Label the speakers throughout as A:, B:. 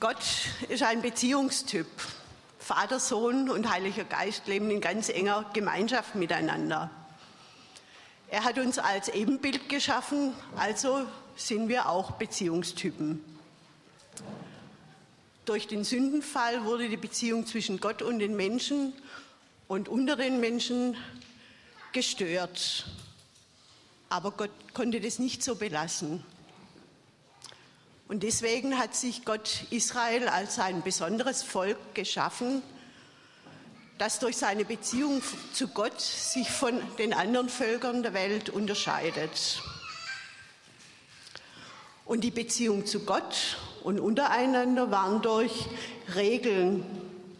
A: Gott ist ein Beziehungstyp. Vater, Sohn und Heiliger Geist leben in ganz enger Gemeinschaft miteinander. Er hat uns als Ebenbild geschaffen, also sind wir auch Beziehungstypen. Durch den Sündenfall wurde die Beziehung zwischen Gott und den Menschen und unter den Menschen gestört. Aber Gott konnte das nicht so belassen. Und deswegen hat sich Gott Israel als ein besonderes Volk geschaffen, das durch seine Beziehung zu Gott sich von den anderen Völkern der Welt unterscheidet. Und die Beziehung zu Gott und untereinander waren durch Regeln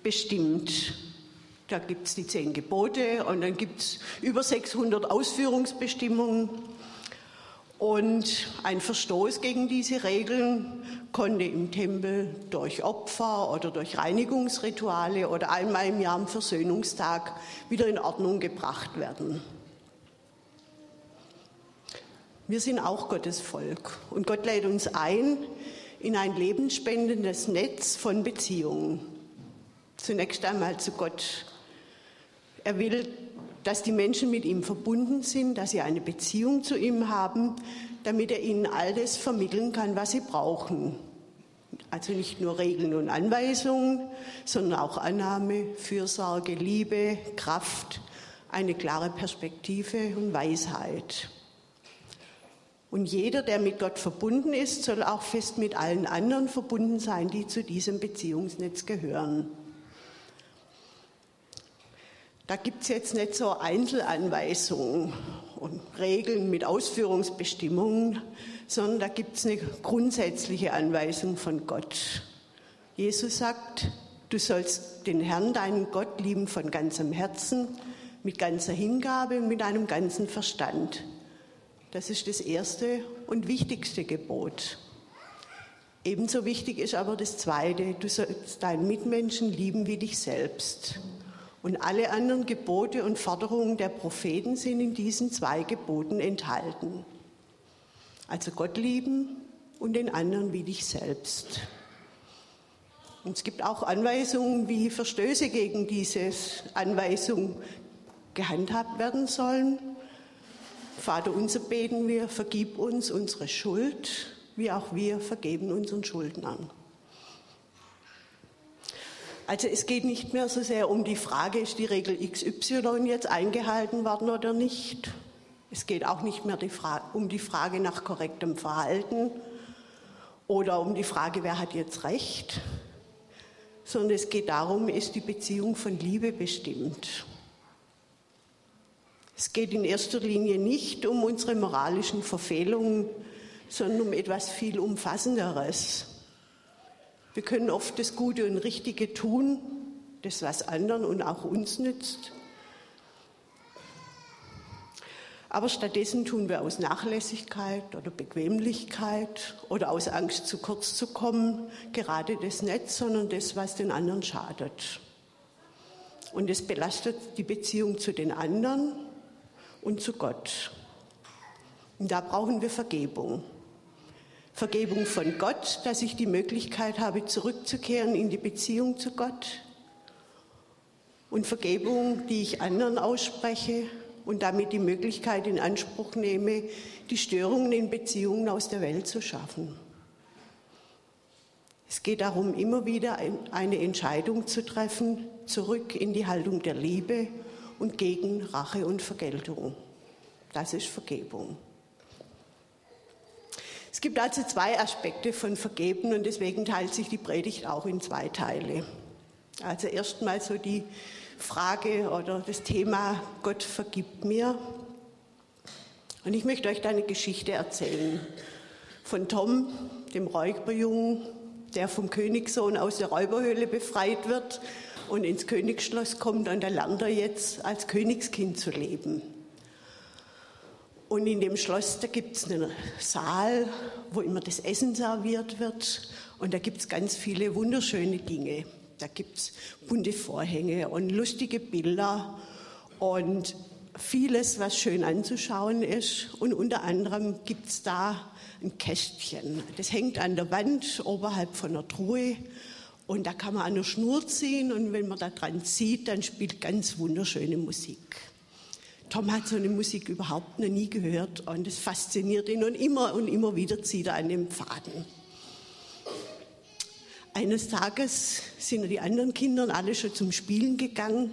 A: bestimmt. Da gibt es die zehn Gebote und dann gibt es über 600 Ausführungsbestimmungen. Und ein Verstoß gegen diese Regeln konnte im Tempel durch Opfer oder durch Reinigungsrituale oder einmal im Jahr am Versöhnungstag wieder in Ordnung gebracht werden. Wir sind auch Gottes Volk und Gott lädt uns ein in ein lebensspendendes Netz von Beziehungen. Zunächst einmal zu Gott. Er will dass die Menschen mit ihm verbunden sind, dass sie eine Beziehung zu ihm haben, damit er ihnen all das vermitteln kann, was sie brauchen. Also nicht nur Regeln und Anweisungen, sondern auch Annahme, Fürsorge, Liebe, Kraft, eine klare Perspektive und Weisheit. Und jeder, der mit Gott verbunden ist, soll auch fest mit allen anderen verbunden sein, die zu diesem Beziehungsnetz gehören. Da gibt es jetzt nicht so Einzelanweisungen und Regeln mit Ausführungsbestimmungen, sondern da gibt es eine grundsätzliche Anweisung von Gott. Jesus sagt, du sollst den Herrn, deinen Gott, lieben von ganzem Herzen, mit ganzer Hingabe und mit einem ganzen Verstand. Das ist das erste und wichtigste Gebot. Ebenso wichtig ist aber das zweite, du sollst deinen Mitmenschen lieben wie dich selbst. Und alle anderen Gebote und Forderungen der Propheten sind in diesen zwei Geboten enthalten. Also Gott lieben und den anderen wie dich selbst. Und es gibt auch Anweisungen, wie Verstöße gegen diese Anweisung gehandhabt werden sollen. Vater unser beten wir, vergib uns unsere Schuld, wie auch wir vergeben unseren Schuldnern. Also es geht nicht mehr so sehr um die Frage, ist die Regel XY jetzt eingehalten worden oder nicht. Es geht auch nicht mehr die um die Frage nach korrektem Verhalten oder um die Frage, wer hat jetzt recht, sondern es geht darum, ist die Beziehung von Liebe bestimmt. Es geht in erster Linie nicht um unsere moralischen Verfehlungen, sondern um etwas viel Umfassenderes. Wir können oft das Gute und Richtige tun, das was anderen und auch uns nützt. Aber stattdessen tun wir aus Nachlässigkeit oder Bequemlichkeit oder aus Angst, zu kurz zu kommen, gerade das nicht, sondern das, was den anderen schadet. Und es belastet die Beziehung zu den anderen und zu Gott. Und da brauchen wir Vergebung. Vergebung von Gott, dass ich die Möglichkeit habe, zurückzukehren in die Beziehung zu Gott. Und Vergebung, die ich anderen ausspreche und damit die Möglichkeit in Anspruch nehme, die Störungen in Beziehungen aus der Welt zu schaffen. Es geht darum, immer wieder eine Entscheidung zu treffen, zurück in die Haltung der Liebe und gegen Rache und Vergeltung. Das ist Vergebung. Es gibt also zwei Aspekte von Vergeben und deswegen teilt sich die Predigt auch in zwei Teile. Also erstmal so die Frage oder das Thema Gott vergibt mir. Und ich möchte euch da eine Geschichte erzählen von Tom, dem Räuberjungen, der vom Königssohn aus der Räuberhöhle befreit wird und ins Königsschloss kommt und da lernt er jetzt als Königskind zu leben. Und in dem Schloss, da gibt es einen Saal, wo immer das Essen serviert wird. Und da gibt es ganz viele wunderschöne Dinge. Da gibt es bunte Vorhänge und lustige Bilder. Und vieles, was schön anzuschauen ist. Und unter anderem gibt es da ein Kästchen. Das hängt an der Wand oberhalb von der Truhe. Und da kann man an der Schnur ziehen und wenn man da dran zieht, dann spielt ganz wunderschöne Musik. Tom hat so eine Musik überhaupt noch nie gehört und es fasziniert ihn und immer und immer wieder zieht er an dem Faden. Eines Tages sind die anderen Kinder alle schon zum Spielen gegangen.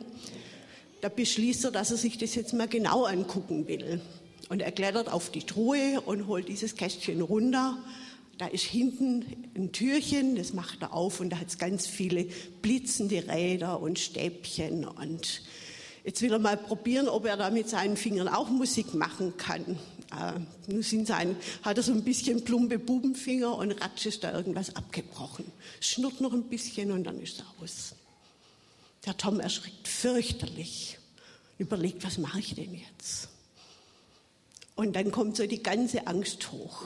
A: Da beschließt er, dass er sich das jetzt mal genau angucken will. Und er klettert auf die Truhe und holt dieses Kästchen runter. Da ist hinten ein Türchen, das macht er auf und da hat es ganz viele blitzende Räder und Stäbchen und Jetzt will er mal probieren, ob er da mit seinen Fingern auch Musik machen kann. Äh, nun sind sein, hat er so ein bisschen plumpe Bubenfinger und ratsch ist da irgendwas abgebrochen. Schnurrt noch ein bisschen und dann ist er aus. Der Tom erschrickt fürchterlich und überlegt, was mache ich denn jetzt? Und dann kommt so die ganze Angst hoch,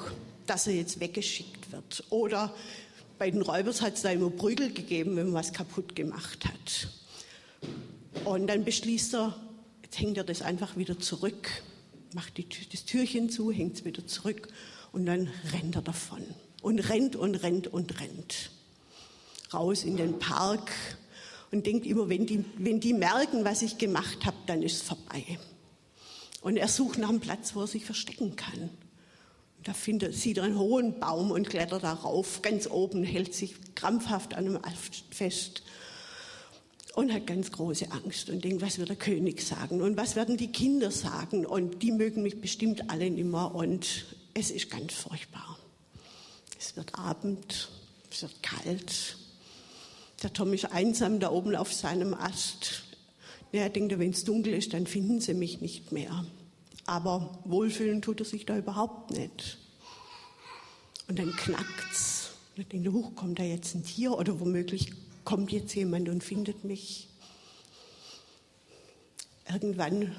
A: dass er jetzt weggeschickt wird. Oder bei den Räubers hat es da immer Prügel gegeben, wenn man was kaputt gemacht hat. Und dann beschließt er, jetzt hängt er das einfach wieder zurück, macht die, das Türchen zu, hängt es wieder zurück und dann rennt er davon. Und rennt und rennt und rennt. Raus in den Park und denkt immer, wenn die, wenn die merken, was ich gemacht habe, dann ist es vorbei. Und er sucht nach einem Platz, wo er sich verstecken kann. Da findet, sieht er einen hohen Baum und klettert darauf, ganz oben, hält sich krampfhaft an einem Ast fest und hat ganz große Angst und denkt, was wird der König sagen und was werden die Kinder sagen und die mögen mich bestimmt alle nimmer und es ist ganz furchtbar. Es wird Abend, es wird kalt. Der Tom ist einsam da oben auf seinem Ast. Er denkt, wenn es dunkel ist, dann finden sie mich nicht mehr. Aber wohlfühlen tut er sich da überhaupt nicht. Und dann knackt's. Und er denkt, hoch kommt da jetzt ein Tier oder womöglich kommt jetzt jemand und findet mich. Irgendwann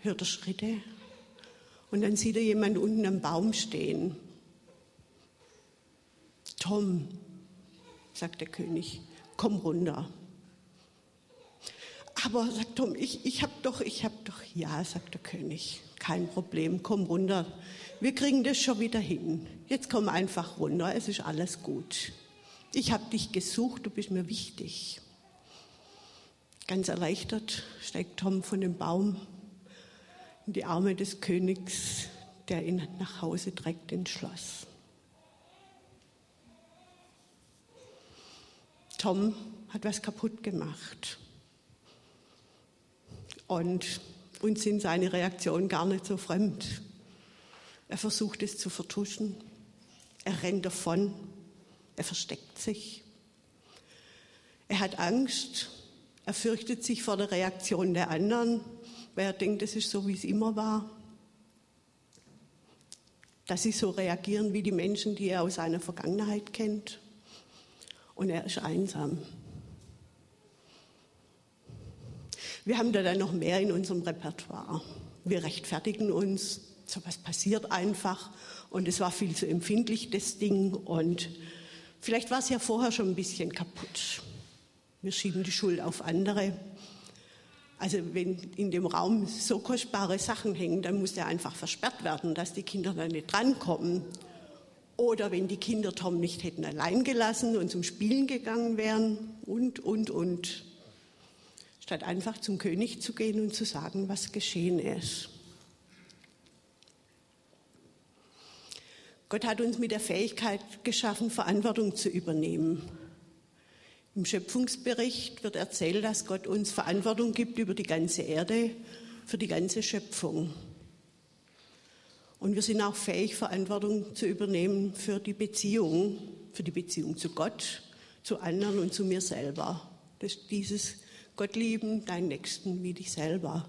A: hört er Schritte und dann sieht er jemand unten am Baum stehen. Tom, sagt der König, komm runter. Aber, sagt Tom, ich, ich hab doch, ich hab doch, ja, sagt der König, kein Problem, komm runter. Wir kriegen das schon wieder hin. Jetzt komm einfach runter, es ist alles gut. Ich habe dich gesucht, du bist mir wichtig. Ganz erleichtert steigt Tom von dem Baum in die Arme des Königs, der ihn nach Hause trägt ins Schloss. Tom hat was kaputt gemacht. Und uns sind seine Reaktionen gar nicht so fremd. Er versucht es zu vertuschen. Er rennt davon. Er versteckt sich. Er hat Angst. Er fürchtet sich vor der Reaktion der anderen, weil er denkt, es ist so, wie es immer war. Dass sie so reagieren wie die Menschen, die er aus seiner Vergangenheit kennt. Und er ist einsam. Wir haben da dann noch mehr in unserem Repertoire. Wir rechtfertigen uns, so was passiert einfach und es war viel zu empfindlich, das Ding und Vielleicht war es ja vorher schon ein bisschen kaputt. Wir schieben die Schuld auf andere. Also wenn in dem Raum so kostbare Sachen hängen, dann muss der einfach versperrt werden, dass die Kinder da nicht drankommen. Oder wenn die Kinder Tom nicht hätten allein gelassen und zum Spielen gegangen wären und, und, und. Statt einfach zum König zu gehen und zu sagen, was geschehen ist. Gott hat uns mit der Fähigkeit geschaffen, Verantwortung zu übernehmen. Im Schöpfungsbericht wird erzählt, dass Gott uns Verantwortung gibt über die ganze Erde, für die ganze Schöpfung. Und wir sind auch fähig, Verantwortung zu übernehmen für die Beziehung, für die Beziehung zu Gott, zu anderen und zu mir selber. Das dieses Gott lieben, deinen Nächsten wie dich selber.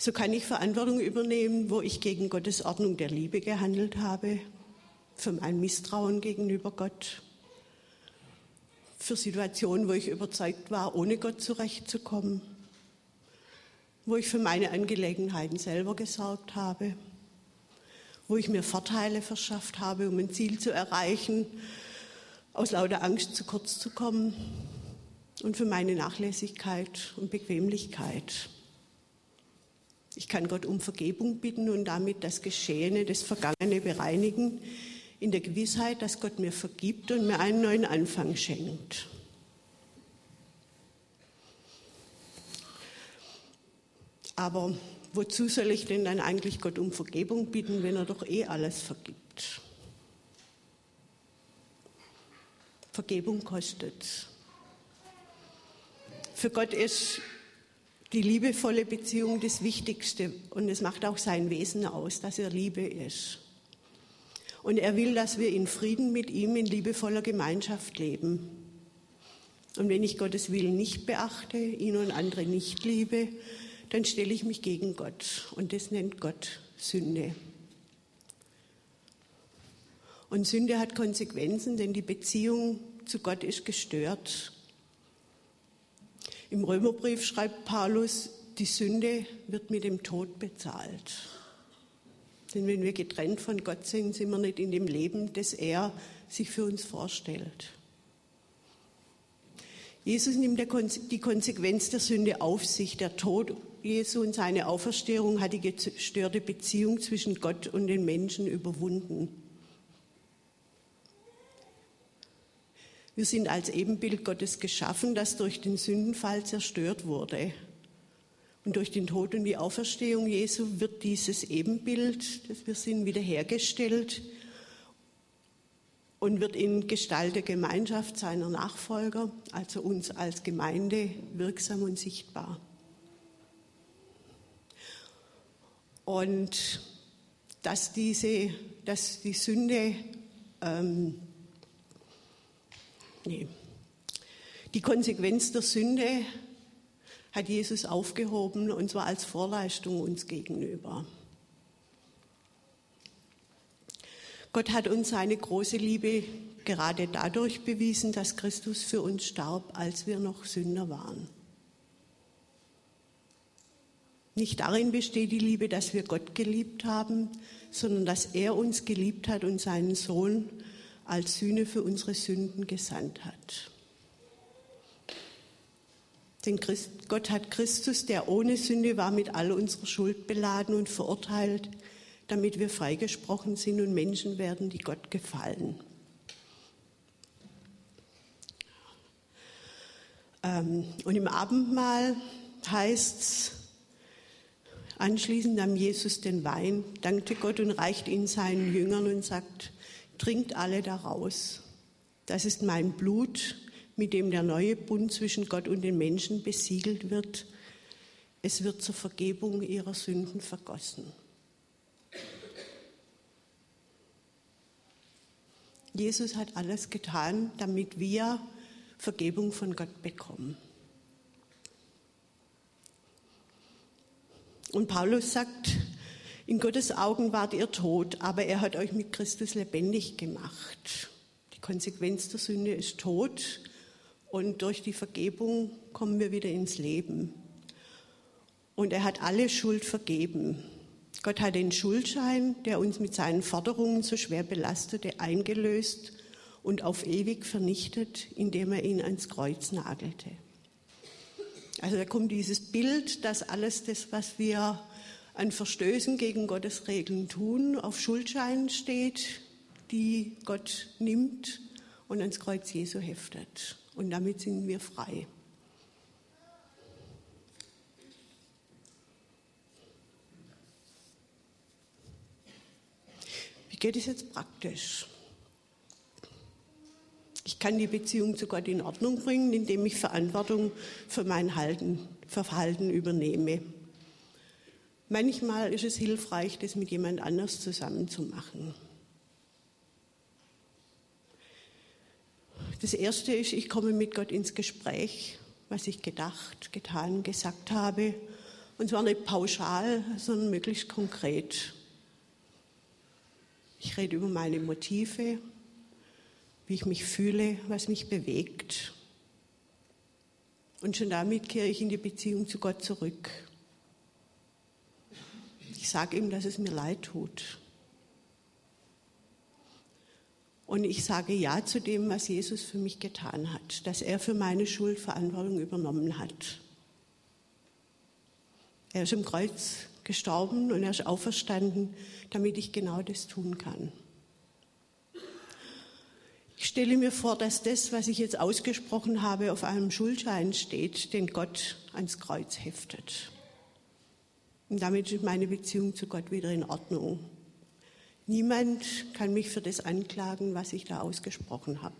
A: So kann ich Verantwortung übernehmen, wo ich gegen Gottes Ordnung der Liebe gehandelt habe, für mein Misstrauen gegenüber Gott, für Situationen, wo ich überzeugt war, ohne Gott zurechtzukommen, wo ich für meine Angelegenheiten selber gesorgt habe, wo ich mir Vorteile verschafft habe, um ein Ziel zu erreichen, aus lauter Angst zu kurz zu kommen und für meine Nachlässigkeit und Bequemlichkeit. Ich kann Gott um Vergebung bitten und damit das Geschehene, das Vergangene bereinigen, in der Gewissheit, dass Gott mir vergibt und mir einen neuen Anfang schenkt. Aber wozu soll ich denn dann eigentlich Gott um Vergebung bitten, wenn er doch eh alles vergibt? Vergebung kostet. Für Gott ist die liebevolle Beziehung das Wichtigste und es macht auch sein Wesen aus, dass er Liebe ist. Und er will, dass wir in Frieden mit ihm in liebevoller Gemeinschaft leben. Und wenn ich Gottes Willen nicht beachte, ihn und andere nicht liebe, dann stelle ich mich gegen Gott. Und das nennt Gott Sünde. Und Sünde hat Konsequenzen, denn die Beziehung zu Gott ist gestört. Im Römerbrief schreibt Paulus, die Sünde wird mit dem Tod bezahlt. Denn wenn wir getrennt von Gott sind, sind wir nicht in dem Leben, das er sich für uns vorstellt. Jesus nimmt die Konsequenz der Sünde auf sich. Der Tod Jesu und seine Auferstehung hat die gestörte Beziehung zwischen Gott und den Menschen überwunden. Wir sind als Ebenbild Gottes geschaffen, das durch den Sündenfall zerstört wurde. Und durch den Tod und die Auferstehung Jesu wird dieses Ebenbild, das wir sind, wiederhergestellt und wird in Gestalt der Gemeinschaft seiner Nachfolger, also uns als Gemeinde, wirksam und sichtbar. Und dass, diese, dass die Sünde ähm, Nee. Die Konsequenz der Sünde hat Jesus aufgehoben und zwar als Vorleistung uns gegenüber. Gott hat uns seine große Liebe gerade dadurch bewiesen, dass Christus für uns starb, als wir noch Sünder waren. Nicht darin besteht die Liebe, dass wir Gott geliebt haben, sondern dass er uns geliebt hat und seinen Sohn als Sühne für unsere Sünden gesandt hat. Denn Gott hat Christus, der ohne Sünde war, mit all unserer Schuld beladen und verurteilt, damit wir freigesprochen sind und Menschen werden, die Gott gefallen. Ähm, und im Abendmahl heißt es, anschließend nahm Jesus den Wein, dankte Gott und reicht ihn seinen Jüngern und sagt, trinkt alle daraus. Das ist mein Blut, mit dem der neue Bund zwischen Gott und den Menschen besiegelt wird. Es wird zur Vergebung ihrer Sünden vergossen. Jesus hat alles getan, damit wir Vergebung von Gott bekommen. Und Paulus sagt, in Gottes Augen wart ihr tot, aber er hat euch mit Christus lebendig gemacht. Die Konsequenz der Sünde ist Tod und durch die Vergebung kommen wir wieder ins Leben. Und er hat alle Schuld vergeben. Gott hat den Schuldschein, der uns mit seinen Forderungen so schwer belastete, eingelöst und auf ewig vernichtet, indem er ihn ans Kreuz nagelte. Also da kommt dieses Bild, dass alles das, was wir an Verstößen gegen Gottes Regeln tun, auf Schuldscheinen steht, die Gott nimmt und ans Kreuz Jesu heftet. Und damit sind wir frei. Wie geht es jetzt praktisch? Ich kann die Beziehung zu Gott in Ordnung bringen, indem ich Verantwortung für mein Verhalten übernehme. Manchmal ist es hilfreich, das mit jemand anders zusammen zu machen. Das erste ist, ich komme mit Gott ins Gespräch, was ich gedacht, getan, gesagt habe. Und zwar nicht pauschal, sondern möglichst konkret. Ich rede über meine Motive, wie ich mich fühle, was mich bewegt. Und schon damit kehre ich in die Beziehung zu Gott zurück. Ich sage ihm, dass es mir leid tut. Und ich sage Ja zu dem, was Jesus für mich getan hat, dass er für meine Schuld Verantwortung übernommen hat. Er ist im Kreuz gestorben und er ist auferstanden, damit ich genau das tun kann. Ich stelle mir vor, dass das, was ich jetzt ausgesprochen habe, auf einem Schuldschein steht, den Gott ans Kreuz heftet. Und damit ist meine Beziehung zu Gott wieder in Ordnung. Niemand kann mich für das anklagen, was ich da ausgesprochen habe.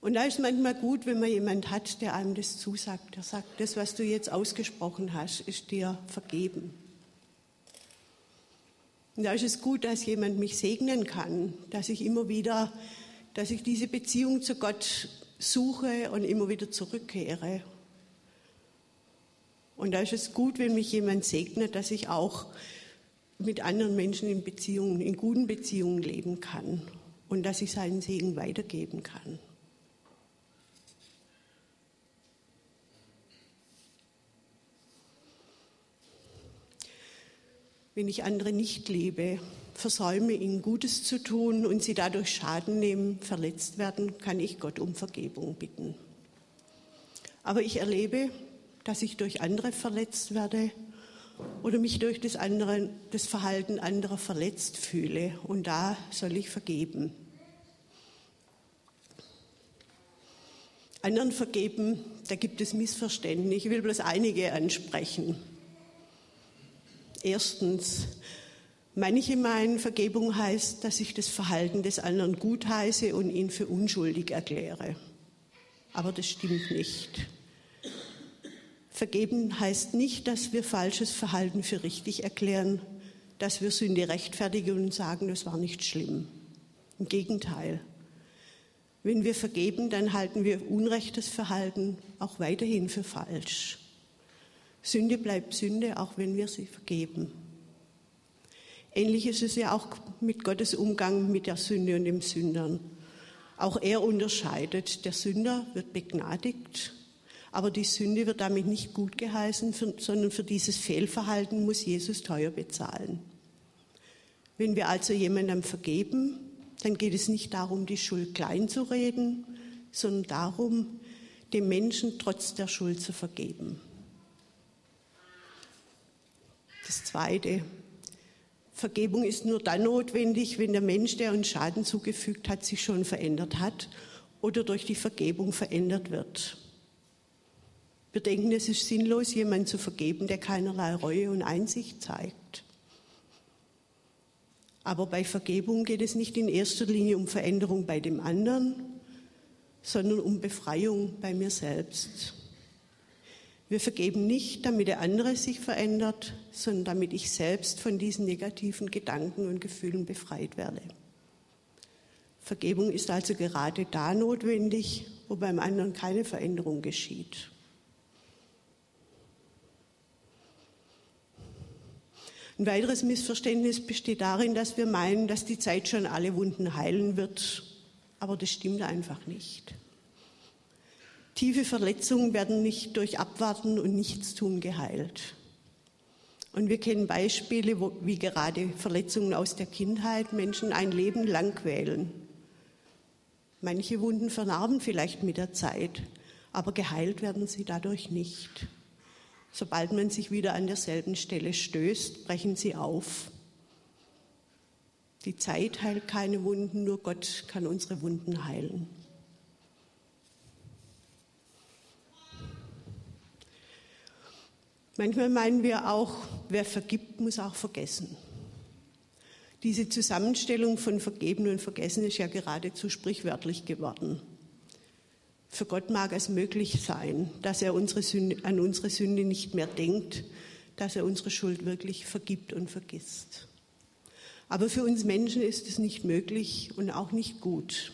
A: Und da ist manchmal gut, wenn man jemand hat, der einem das zusagt. Der sagt, das, was du jetzt ausgesprochen hast, ist dir vergeben. Und da ist es gut, dass jemand mich segnen kann, dass ich immer wieder, dass ich diese Beziehung zu Gott suche und immer wieder zurückkehre. Und da ist es gut, wenn mich jemand segnet, dass ich auch mit anderen Menschen in Beziehungen, in guten Beziehungen leben kann und dass ich seinen Segen weitergeben kann. wenn ich andere nicht liebe, versäume, ihnen Gutes zu tun und sie dadurch Schaden nehmen, verletzt werden, kann ich Gott um Vergebung bitten. Aber ich erlebe, dass ich durch andere verletzt werde oder mich durch das, andere, das Verhalten anderer verletzt fühle. Und da soll ich vergeben. Anderen vergeben, da gibt es Missverständnisse. Ich will bloß einige ansprechen. Erstens, manche meinen, Vergebung heißt, dass ich das Verhalten des anderen gutheiße und ihn für unschuldig erkläre. Aber das stimmt nicht. Vergeben heißt nicht, dass wir falsches Verhalten für richtig erklären, dass wir Sünde rechtfertigen und sagen, das war nicht schlimm. Im Gegenteil. Wenn wir vergeben, dann halten wir unrechtes Verhalten auch weiterhin für falsch. Sünde bleibt Sünde, auch wenn wir sie vergeben. Ähnlich ist es ja auch mit Gottes Umgang mit der Sünde und dem Sündern. Auch er unterscheidet. Der Sünder wird begnadigt, aber die Sünde wird damit nicht gut geheißen, sondern für dieses Fehlverhalten muss Jesus teuer bezahlen. Wenn wir also jemandem vergeben, dann geht es nicht darum, die Schuld klein zu reden, sondern darum, dem Menschen trotz der Schuld zu vergeben. Das Zweite, Vergebung ist nur dann notwendig, wenn der Mensch, der uns Schaden zugefügt hat, sich schon verändert hat oder durch die Vergebung verändert wird. Wir denken, es ist sinnlos, jemanden zu vergeben, der keinerlei Reue und Einsicht zeigt. Aber bei Vergebung geht es nicht in erster Linie um Veränderung bei dem anderen, sondern um Befreiung bei mir selbst. Wir vergeben nicht, damit der andere sich verändert, sondern damit ich selbst von diesen negativen Gedanken und Gefühlen befreit werde. Vergebung ist also gerade da notwendig, wo beim anderen keine Veränderung geschieht. Ein weiteres Missverständnis besteht darin, dass wir meinen, dass die Zeit schon alle Wunden heilen wird, aber das stimmt einfach nicht. Tiefe Verletzungen werden nicht durch Abwarten und Nichtstun geheilt. Und wir kennen Beispiele, wo, wie gerade Verletzungen aus der Kindheit Menschen ein Leben lang quälen. Manche Wunden vernarben vielleicht mit der Zeit, aber geheilt werden sie dadurch nicht. Sobald man sich wieder an derselben Stelle stößt, brechen sie auf. Die Zeit heilt keine Wunden, nur Gott kann unsere Wunden heilen. Manchmal meinen wir auch, wer vergibt, muss auch vergessen. Diese Zusammenstellung von Vergeben und Vergessen ist ja geradezu sprichwörtlich geworden. Für Gott mag es möglich sein, dass er unsere Sünde, an unsere Sünde nicht mehr denkt, dass er unsere Schuld wirklich vergibt und vergisst. Aber für uns Menschen ist es nicht möglich und auch nicht gut.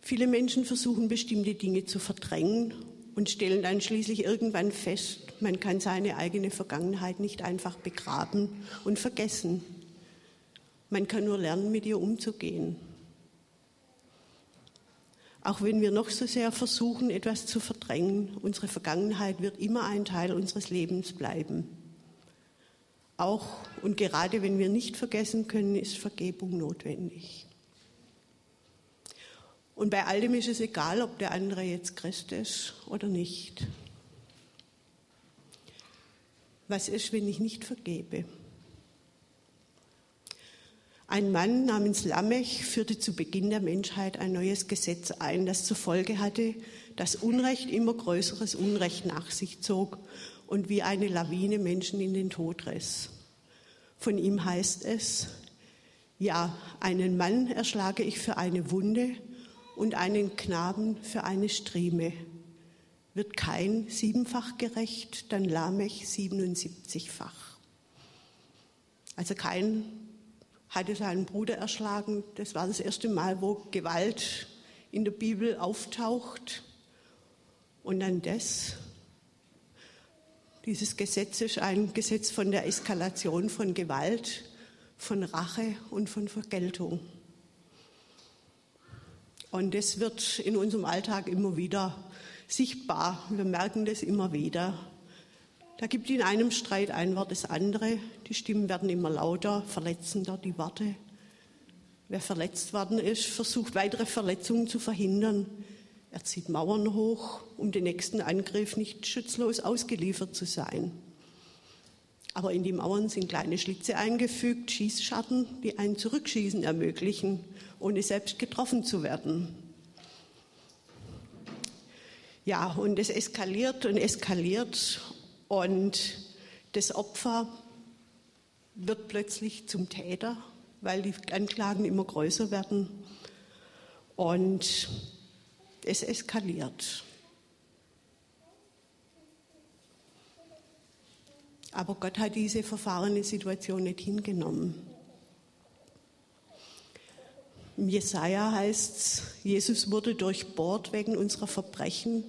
A: Viele Menschen versuchen bestimmte Dinge zu verdrängen und stellen dann schließlich irgendwann fest, man kann seine eigene Vergangenheit nicht einfach begraben und vergessen. Man kann nur lernen, mit ihr umzugehen. Auch wenn wir noch so sehr versuchen, etwas zu verdrängen, unsere Vergangenheit wird immer ein Teil unseres Lebens bleiben. Auch und gerade wenn wir nicht vergessen können, ist Vergebung notwendig. Und bei all dem ist es egal, ob der andere jetzt Christ ist oder nicht. Was ist, wenn ich nicht vergebe? Ein Mann namens Lamech führte zu Beginn der Menschheit ein neues Gesetz ein, das zur Folge hatte, dass Unrecht immer größeres Unrecht nach sich zog und wie eine Lawine Menschen in den Tod riss. Von ihm heißt es, ja, einen Mann erschlage ich für eine Wunde und einen Knaben für eine Strieme. Wird kein siebenfach gerecht, dann Lamech 77-fach. Also kein hatte seinen Bruder erschlagen. Das war das erste Mal, wo Gewalt in der Bibel auftaucht. Und dann das. Dieses Gesetz ist ein Gesetz von der Eskalation von Gewalt, von Rache und von Vergeltung. Und das wird in unserem Alltag immer wieder sichtbar. Wir merken das immer wieder. Da gibt in einem Streit ein Wort das andere. Die Stimmen werden immer lauter, verletzender, die Worte. Wer verletzt worden ist, versucht weitere Verletzungen zu verhindern. Er zieht Mauern hoch, um den nächsten Angriff nicht schutzlos ausgeliefert zu sein. Aber in die Mauern sind kleine Schlitze eingefügt, Schießschatten, die ein Zurückschießen ermöglichen, ohne selbst getroffen zu werden. Ja, und es eskaliert und eskaliert und das Opfer wird plötzlich zum Täter, weil die Anklagen immer größer werden und es eskaliert. Aber Gott hat diese verfahrene Situation nicht hingenommen. Im Jesaja heißt es, Jesus wurde durchbohrt wegen unserer Verbrechen,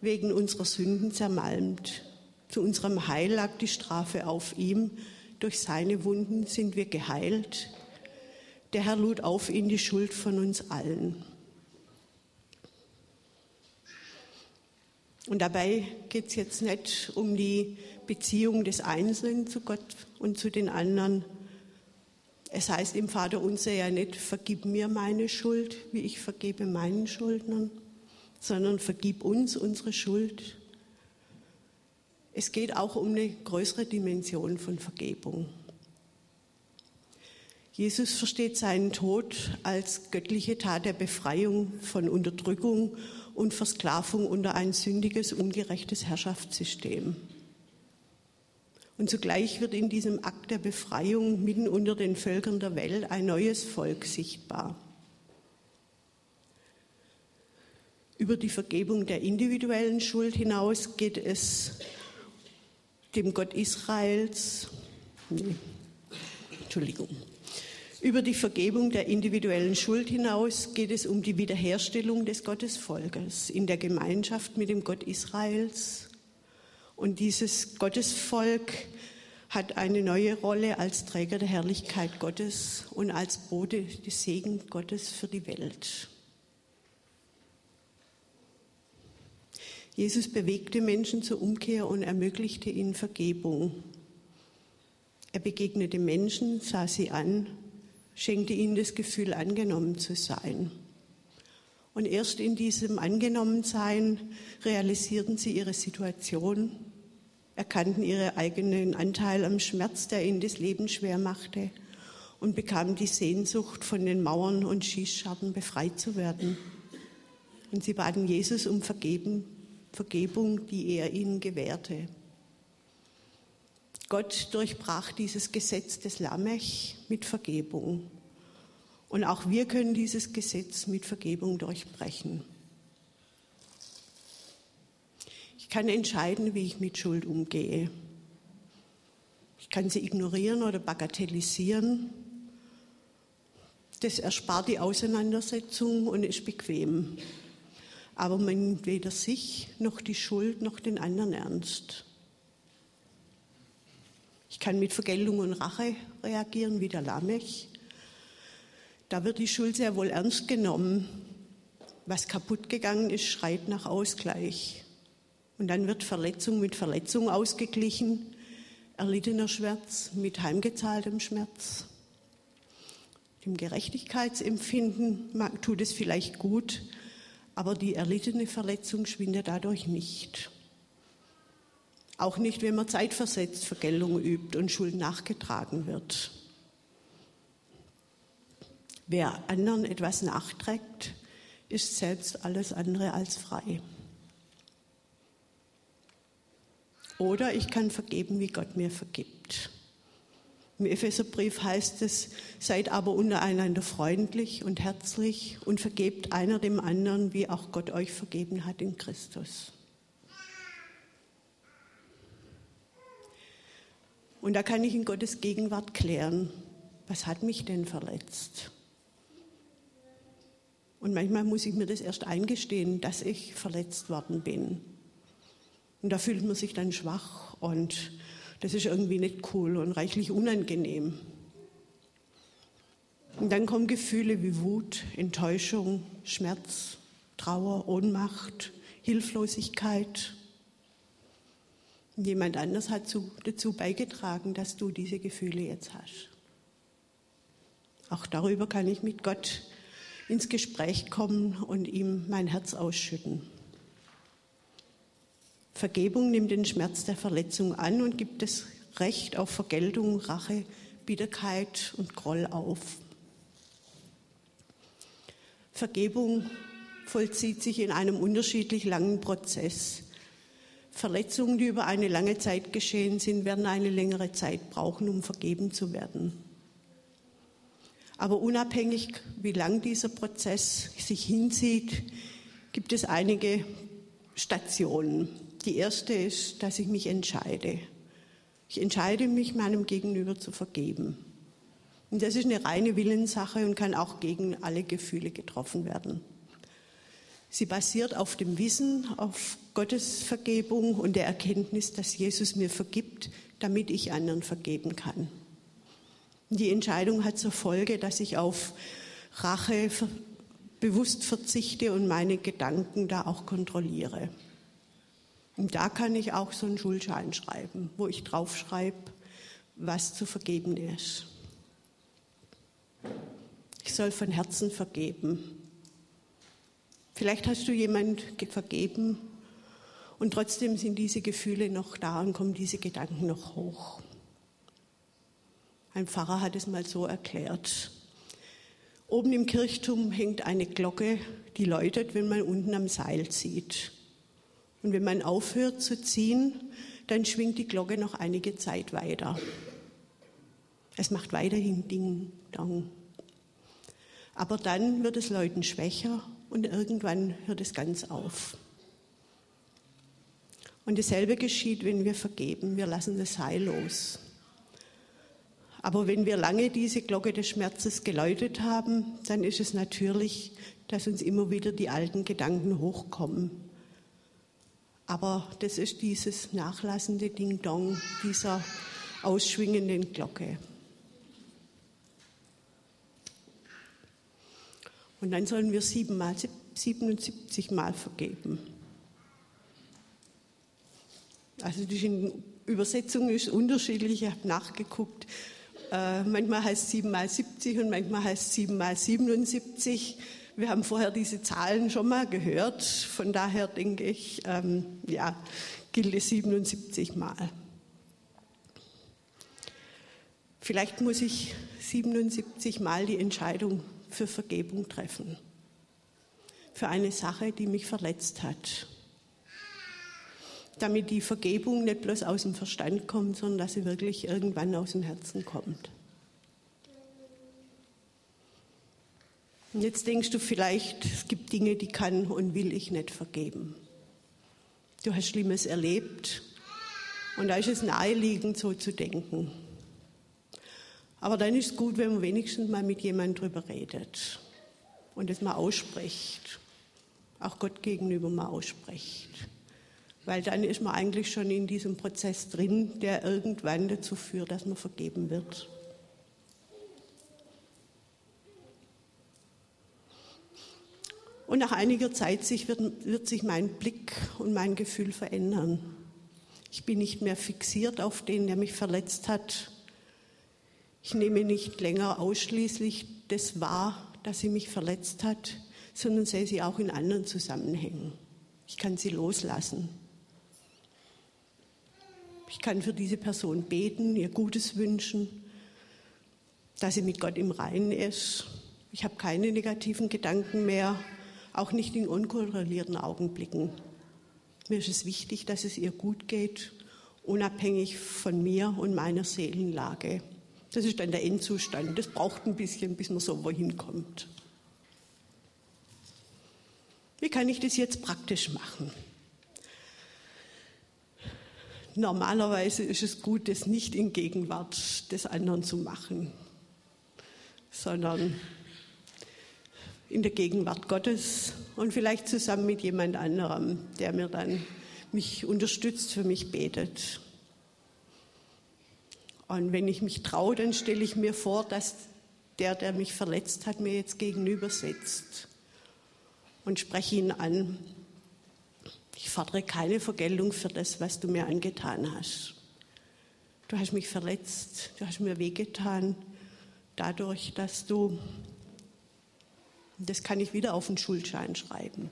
A: wegen unserer Sünden zermalmt. Zu unserem Heil lag die Strafe auf ihm. Durch seine Wunden sind wir geheilt. Der Herr lud auf ihn die Schuld von uns allen. Und dabei geht es jetzt nicht um die Beziehung des Einzelnen zu Gott und zu den anderen. Es heißt im Vater unser ja nicht, vergib mir meine Schuld, wie ich vergebe meinen Schuldnern, sondern vergib uns unsere Schuld, es geht auch um eine größere Dimension von Vergebung. Jesus versteht seinen Tod als göttliche Tat der Befreiung von Unterdrückung und Versklavung unter ein sündiges, ungerechtes Herrschaftssystem. Und zugleich wird in diesem Akt der Befreiung mitten unter den Völkern der Welt ein neues Volk sichtbar. Über die Vergebung der individuellen Schuld hinaus geht es dem Gott Israels, nee, Entschuldigung, über die Vergebung der individuellen Schuld hinaus geht es um die Wiederherstellung des Gottesvolkes in der Gemeinschaft mit dem Gott Israels. Und dieses Gottesvolk hat eine neue Rolle als Träger der Herrlichkeit Gottes und als Bote des Segen Gottes für die Welt. Jesus bewegte Menschen zur Umkehr und ermöglichte ihnen Vergebung. Er begegnete Menschen, sah sie an, schenkte ihnen das Gefühl, angenommen zu sein. Und erst in diesem Angenommensein realisierten sie ihre Situation, erkannten ihren eigenen Anteil am Schmerz, der ihnen das Leben schwer machte, und bekamen die Sehnsucht, von den Mauern und Schießscharten befreit zu werden. Und sie baten Jesus um Vergeben, Vergebung, die er ihnen gewährte. Gott durchbrach dieses Gesetz des Lamech mit Vergebung. Und auch wir können dieses Gesetz mit Vergebung durchbrechen. Ich kann entscheiden, wie ich mit Schuld umgehe. Ich kann sie ignorieren oder bagatellisieren. Das erspart die Auseinandersetzung und ist bequem aber man nimmt weder sich noch die Schuld noch den anderen ernst. Ich kann mit Vergeltung und Rache reagieren wie der Lamech. Da wird die Schuld sehr wohl ernst genommen. Was kaputt gegangen ist, schreit nach Ausgleich. Und dann wird Verletzung mit Verletzung ausgeglichen, erlittener Schmerz mit heimgezahltem Schmerz. Dem Gerechtigkeitsempfinden tut es vielleicht gut, aber die erlittene Verletzung schwindet dadurch nicht. Auch nicht, wenn man zeitversetzt Vergeltung übt und Schuld nachgetragen wird. Wer anderen etwas nachträgt, ist selbst alles andere als frei. Oder ich kann vergeben, wie Gott mir vergibt. Im Epheserbrief heißt es, seid aber untereinander freundlich und herzlich und vergebt einer dem anderen, wie auch Gott euch vergeben hat in Christus. Und da kann ich in Gottes Gegenwart klären, was hat mich denn verletzt? Und manchmal muss ich mir das erst eingestehen, dass ich verletzt worden bin. Und da fühlt man sich dann schwach und das ist irgendwie nicht cool und reichlich unangenehm. Und dann kommen Gefühle wie Wut, Enttäuschung, Schmerz, Trauer, Ohnmacht, Hilflosigkeit. Jemand anders hat zu, dazu beigetragen, dass du diese Gefühle jetzt hast. Auch darüber kann ich mit Gott ins Gespräch kommen und ihm mein Herz ausschütten. Vergebung nimmt den Schmerz der Verletzung an und gibt das Recht auf Vergeltung, Rache, Bitterkeit und Groll auf. Vergebung vollzieht sich in einem unterschiedlich langen Prozess. Verletzungen, die über eine lange Zeit geschehen sind, werden eine längere Zeit brauchen, um vergeben zu werden. Aber unabhängig, wie lang dieser Prozess sich hinzieht, gibt es einige Stationen. Die erste ist, dass ich mich entscheide. Ich entscheide mich, meinem Gegenüber zu vergeben. Und das ist eine reine Willenssache und kann auch gegen alle Gefühle getroffen werden. Sie basiert auf dem Wissen, auf Gottes Vergebung und der Erkenntnis, dass Jesus mir vergibt, damit ich anderen vergeben kann. Die Entscheidung hat zur Folge, dass ich auf Rache bewusst verzichte und meine Gedanken da auch kontrolliere. Und da kann ich auch so einen Schuldschein schreiben, wo ich draufschreibe, was zu vergeben ist. Ich soll von Herzen vergeben. Vielleicht hast du jemand vergeben und trotzdem sind diese Gefühle noch da und kommen diese Gedanken noch hoch. Ein Pfarrer hat es mal so erklärt. Oben im Kirchturm hängt eine Glocke, die läutet, wenn man unten am Seil zieht. Und wenn man aufhört zu ziehen, dann schwingt die Glocke noch einige Zeit weiter. Es macht weiterhin Ding, Dong. Aber dann wird es Leuten schwächer und irgendwann hört es ganz auf. Und dasselbe geschieht, wenn wir vergeben. Wir lassen das Seil los. Aber wenn wir lange diese Glocke des Schmerzes geläutet haben, dann ist es natürlich, dass uns immer wieder die alten Gedanken hochkommen. Aber das ist dieses nachlassende Ding-Dong dieser ausschwingenden Glocke. Und dann sollen wir siebenmal, 77 Mal vergeben. Also die Übersetzung ist unterschiedlich, ich habe nachgeguckt. Äh, manchmal heißt es 7 mal 70 und manchmal heißt es 7 mal 77. Wir haben vorher diese Zahlen schon mal gehört. Von daher denke ich, ähm, ja, gilt es 77 Mal. Vielleicht muss ich 77 Mal die Entscheidung für Vergebung treffen. Für eine Sache, die mich verletzt hat. Damit die Vergebung nicht bloß aus dem Verstand kommt, sondern dass sie wirklich irgendwann aus dem Herzen kommt. Und jetzt denkst du vielleicht, es gibt Dinge, die kann und will ich nicht vergeben. Du hast Schlimmes erlebt und da ist es naheliegend, so zu denken. Aber dann ist es gut, wenn man wenigstens mal mit jemandem drüber redet und es mal ausspricht. Auch Gott gegenüber mal ausspricht. Weil dann ist man eigentlich schon in diesem Prozess drin, der irgendwann dazu führt, dass man vergeben wird. Und nach einiger Zeit sich wird, wird sich mein Blick und mein Gefühl verändern. Ich bin nicht mehr fixiert auf den, der mich verletzt hat. Ich nehme nicht länger ausschließlich das wahr, dass sie mich verletzt hat, sondern sehe sie auch in anderen Zusammenhängen. Ich kann sie loslassen. Ich kann für diese Person beten, ihr Gutes wünschen, dass sie mit Gott im Reinen ist. Ich habe keine negativen Gedanken mehr, auch nicht in unkontrollierten Augenblicken. Mir ist es wichtig, dass es ihr gut geht, unabhängig von mir und meiner Seelenlage. Das ist dann der Endzustand. Das braucht ein bisschen, bis man so wohin kommt. Wie kann ich das jetzt praktisch machen? Normalerweise ist es gut, das nicht in Gegenwart des anderen zu machen, sondern in der Gegenwart Gottes und vielleicht zusammen mit jemand anderem, der mir dann mich unterstützt, für mich betet. Und wenn ich mich traue, dann stelle ich mir vor, dass der, der mich verletzt hat, mir jetzt gegenüber sitzt und spreche ihn an ich fordere keine Vergeltung für das, was du mir angetan hast. Du hast mich verletzt, du hast mir wehgetan, dadurch, dass du, das kann ich wieder auf den Schuldschein schreiben.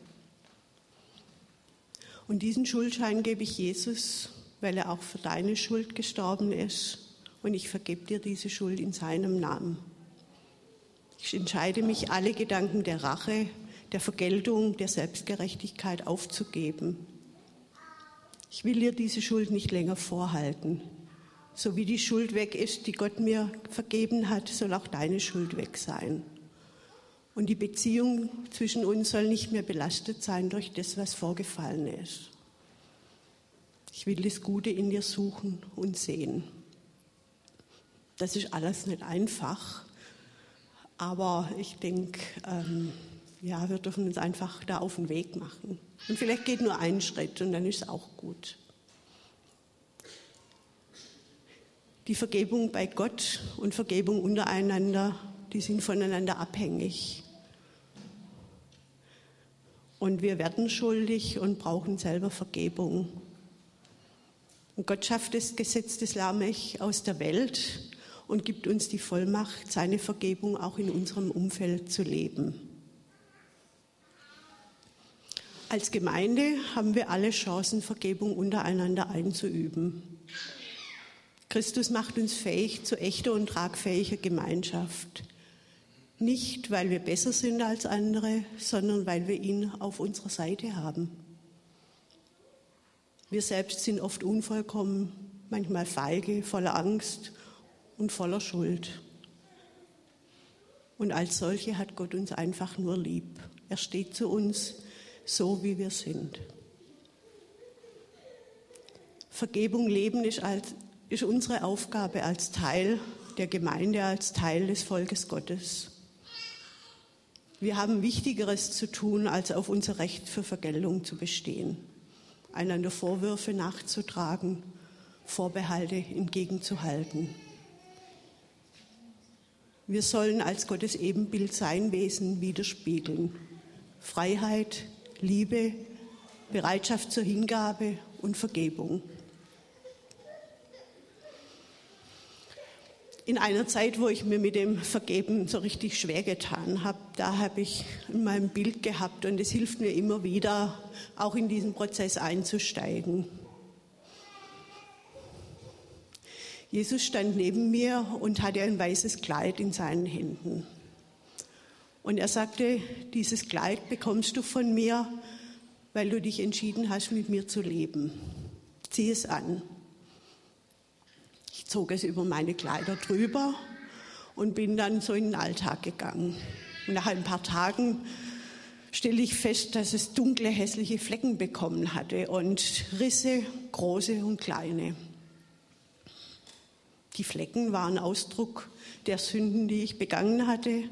A: Und diesen Schuldschein gebe ich Jesus, weil er auch für deine Schuld gestorben ist. Und ich vergebe dir diese Schuld in seinem Namen. Ich entscheide mich, alle Gedanken der Rache, der Vergeltung, der Selbstgerechtigkeit aufzugeben. Ich will dir diese Schuld nicht länger vorhalten. So wie die Schuld weg ist, die Gott mir vergeben hat, soll auch deine Schuld weg sein. Und die Beziehung zwischen uns soll nicht mehr belastet sein durch das, was vorgefallen ist. Ich will das Gute in dir suchen und sehen. Das ist alles nicht einfach, aber ich denke, ähm, ja, wir dürfen uns einfach da auf den Weg machen. Und vielleicht geht nur ein Schritt und dann ist es auch gut. Die Vergebung bei Gott und Vergebung untereinander, die sind voneinander abhängig. Und wir werden schuldig und brauchen selber Vergebung. Und Gott schafft das Gesetz des Lamech aus der Welt und gibt uns die Vollmacht, seine Vergebung auch in unserem Umfeld zu leben. Als Gemeinde haben wir alle Chancen, Vergebung untereinander einzuüben. Christus macht uns fähig zu echter und tragfähiger Gemeinschaft. Nicht, weil wir besser sind als andere, sondern weil wir ihn auf unserer Seite haben. Wir selbst sind oft unvollkommen, manchmal feige, voller Angst und voller Schuld. Und als solche hat Gott uns einfach nur lieb. Er steht zu uns so wie wir sind. Vergebung leben ist, als, ist unsere Aufgabe als Teil der Gemeinde, als Teil des Volkes Gottes. Wir haben Wichtigeres zu tun, als auf unser Recht für Vergeltung zu bestehen, einander Vorwürfe nachzutragen, Vorbehalte entgegenzuhalten. Wir sollen als Gottes Ebenbild sein Wesen widerspiegeln. Freiheit, Liebe, Bereitschaft zur Hingabe und Vergebung. In einer Zeit, wo ich mir mit dem Vergeben so richtig schwer getan habe, da habe ich in meinem Bild gehabt und es hilft mir immer wieder, auch in diesen Prozess einzusteigen. Jesus stand neben mir und hatte ein weißes Kleid in seinen Händen. Und er sagte, dieses Kleid bekommst du von mir, weil du dich entschieden hast, mit mir zu leben. Zieh es an. Zog es über meine Kleider drüber und bin dann so in den Alltag gegangen. Und nach ein paar Tagen stelle ich fest, dass es dunkle, hässliche Flecken bekommen hatte und Risse, große und kleine. Die Flecken waren Ausdruck der Sünden, die ich begangen hatte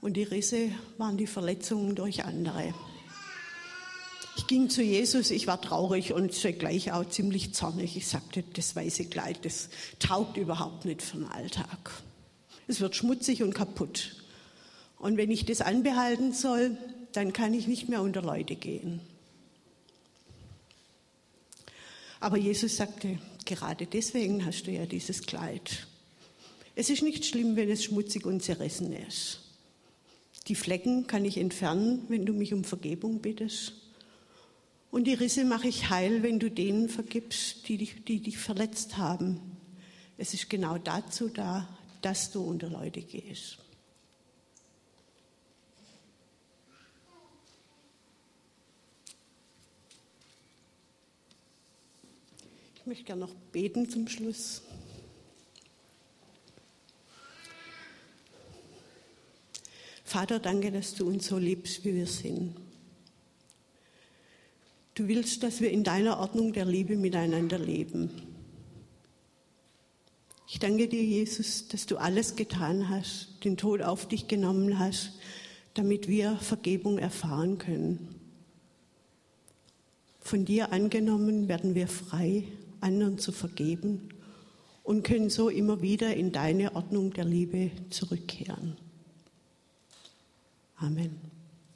A: und die Risse waren die Verletzungen durch andere. Ich ging zu Jesus, ich war traurig und zugleich auch ziemlich zornig. Ich sagte, das weiße Kleid, das taugt überhaupt nicht für den Alltag. Es wird schmutzig und kaputt. Und wenn ich das anbehalten soll, dann kann ich nicht mehr unter Leute gehen. Aber Jesus sagte, gerade deswegen hast du ja dieses Kleid. Es ist nicht schlimm, wenn es schmutzig und zerrissen ist. Die Flecken kann ich entfernen, wenn du mich um Vergebung bittest. Und die Risse mache ich heil, wenn du denen vergibst, die dich, die dich verletzt haben. Es ist genau dazu da, dass du unter Leute gehst. Ich möchte gerne noch beten zum Schluss. Vater, danke, dass du uns so liebst, wie wir sind. Du willst, dass wir in deiner Ordnung der Liebe miteinander leben. Ich danke dir, Jesus, dass du alles getan hast, den Tod auf dich genommen hast, damit wir Vergebung erfahren können. Von dir angenommen werden wir frei, anderen zu vergeben und können so immer wieder in deine Ordnung der Liebe zurückkehren. Amen.